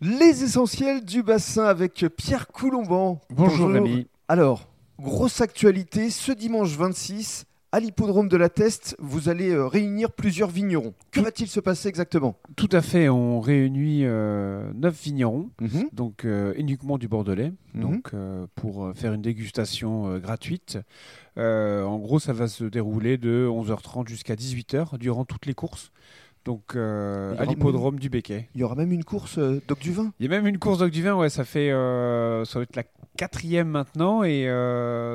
Les essentiels du bassin avec Pierre Coulomban. Bonjour, Rémi. Alors, grosse actualité, ce dimanche 26, à l'hippodrome de la Teste, vous allez euh, réunir plusieurs vignerons. Que va-t-il se passer exactement? Tout à fait, on réunit euh, neuf vignerons, Mhm. donc euh, uniquement du Bordelais, Mhm. donc pour faire une dégustation gratuite. En gros, ça va se dérouler de 11h30 jusqu'à 18h durant toutes les courses. Donc euh, à l'hippodrome du Béquet. Il y aura même une course euh, d'Oc du vin. Il y a même une course d'Oc du Vin, ouais, ça fait euh, ça va être la quatrième maintenant et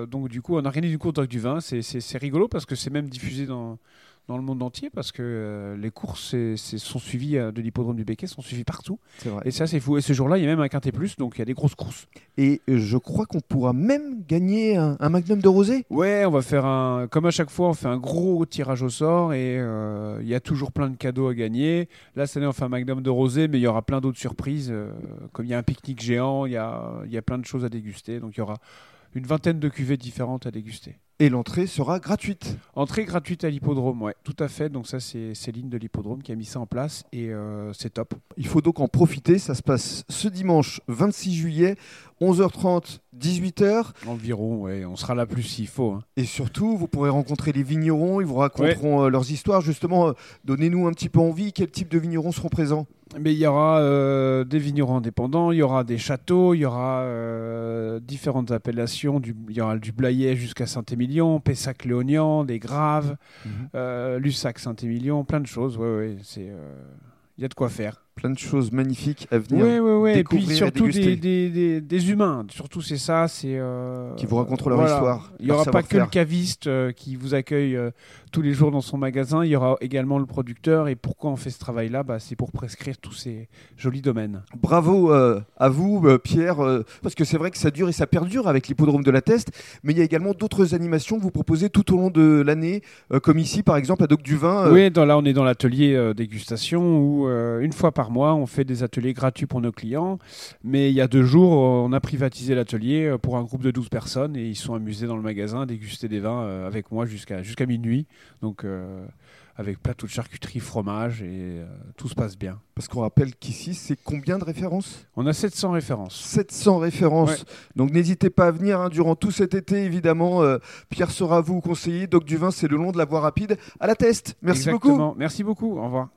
donc du coup on organise une course d'Oc du Vin. C'est rigolo parce que c'est même diffusé dans dans le monde entier parce que euh, les courses sont suivies euh, de l'hippodrome du Béquet sont suivies partout vrai. et ça c'est fou et ce jour-là il y a même un quintet plus donc il y a des grosses courses. Et euh, je crois qu'on pourra même gagner un, un magnum de rosé. Ouais, on va faire un comme à chaque fois on fait un gros tirage au sort et euh, il y a toujours plein de cadeaux à gagner. Là cette année on fait un magnum de rosé mais il y aura plein d'autres surprises comme il y a un pique-nique géant, il y a il y a plein de choses à déguster donc il y aura une vingtaine de cuvées différentes à déguster. Et l'entrée sera gratuite. Entrée gratuite à l'hippodrome, ouais, tout à fait. Donc ça, c'est Céline de l'hippodrome qui a mis ça en place et euh, c'est top. Il faut donc en profiter. Ça se passe ce dimanche 26 juillet, 11h30, 18h. Environ, ouais, on sera là plus s'il faut. hein. Et surtout, vous pourrez rencontrer les vignerons. Ils vous raconteront euh, leurs histoires. Justement, euh, donnez-nous un petit peu envie. Quel type de vignerons seront présents? Mais il y aura euh, des vignerons indépendants, il y aura des châteaux, il y aura différentes appellations. Du, il y aura du Blayet jusqu'à Saint-Émilion, Pessac-Léognan, des Graves, euh, Lussac, Saint-Émilion, plein de choses. Ouais, ouais, c'est. Il y a de quoi faire. Plein de choses magnifiques à venir. Oui, oui, oui. Et puis et surtout des, des, des- des humains. Surtout, c'est ça. C'est euh, Qui vous raconteront leur voilà. histoire, Il n'y aura pas que le caviste euh, qui vous accueille euh, tous les jours dans son magasin. Il y aura également le producteur. Et pourquoi on fait ce travail-là? Bah, C'est pour prescrire tous ces jolis domaines. Bravo à vous, Pierre, parce que c'est vrai que ça dure et ça perdure avec l'hippodrome de la Teste, mais il y a également d'autres animations que vous proposez tout au long de l'année, comme ici par exemple à Doc du Vin. Oui, dans, là, on est dans l'atelier dégustation où, une fois par mois, on fait des ateliers gratuits pour nos clients. Mais il y a deux jours, on a privatisé l'atelier euh, pour un groupe de 12 personnes et ils sont amusés dans le magasin à déguster des vins euh, avec moi jusqu'à jusqu'à minuit. Donc, euh, avec plateau de charcuterie, fromage et euh, tout se passe bien. Parce qu'on rappelle qu'ici, c'est combien de références? On a 700 références. 700 références. Ouais. Donc n'hésitez pas à venir hein, durant tout cet été, évidemment. euh, Pierre sera vous conseiller. Doc du Vin, c'est le long de la voie rapide à la Teste. Merci beaucoup. Merci beaucoup. Au revoir.